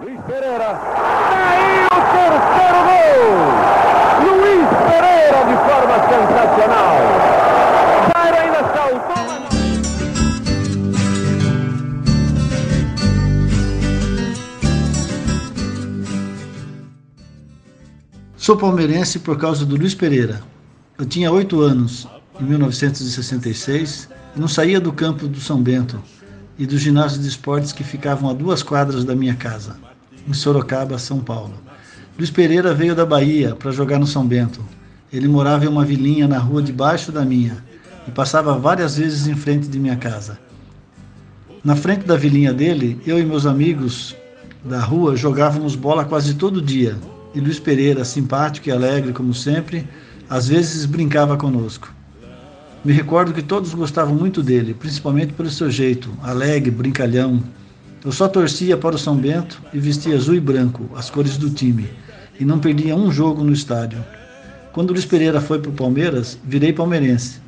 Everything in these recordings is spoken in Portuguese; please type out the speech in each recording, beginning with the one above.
Luiz Pereira. Daí o terceiro gol! Luiz Pereira de forma sensacional. Jairo ainda saltou. Sou palmeirense por causa do Luiz Pereira. Eu tinha oito anos, em 1966, e não saía do campo do São Bento e do ginásio de esportes que ficavam a duas quadras da minha casa, em Sorocaba, São Paulo. Luiz Pereira veio da Bahia para jogar no São Bento. Ele morava em uma vilinha na rua debaixo da minha e passava várias vezes em frente de minha casa. Na frente da vilinha dele, eu e meus amigos da rua jogávamos bola quase todo dia. E Luiz Pereira, simpático e alegre como sempre, às vezes brincava conosco. Me recordo que todos gostavam muito dele, principalmente pelo seu jeito, alegre, brincalhão. Eu só torcia para o São Bento e vestia azul e branco, as cores do time, e não perdia um jogo no estádio. Quando Luiz Pereira foi para o Palmeiras, virei palmeirense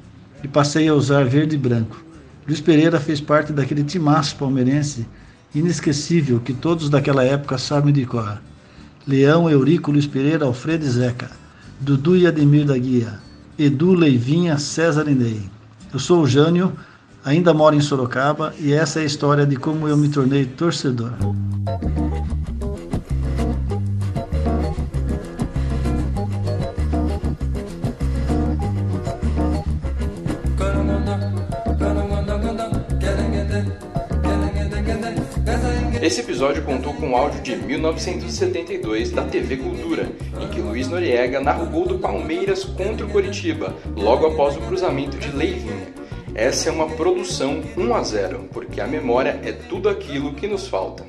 e passei a usar verde e branco. Luiz Pereira fez parte daquele timaço palmeirense inesquecível que todos daquela época sabem de cor. Leão, Eurico, Luiz Pereira, Alfredo e Zeca, Dudu e Ademir da Guia, Edu, Leivinha, César Ney. Eu sou o Jânio, ainda moro em Sorocaba e essa é a história de como eu me tornei torcedor. Esse episódio contou com um áudio de 1972 da TV Cultura, em que Luiz Noriega narra o gol do Palmeiras contra o Coritiba, logo após o cruzamento de Leivinha. Essa é uma produção 1 a 0, porque a memória é tudo aquilo que nos falta.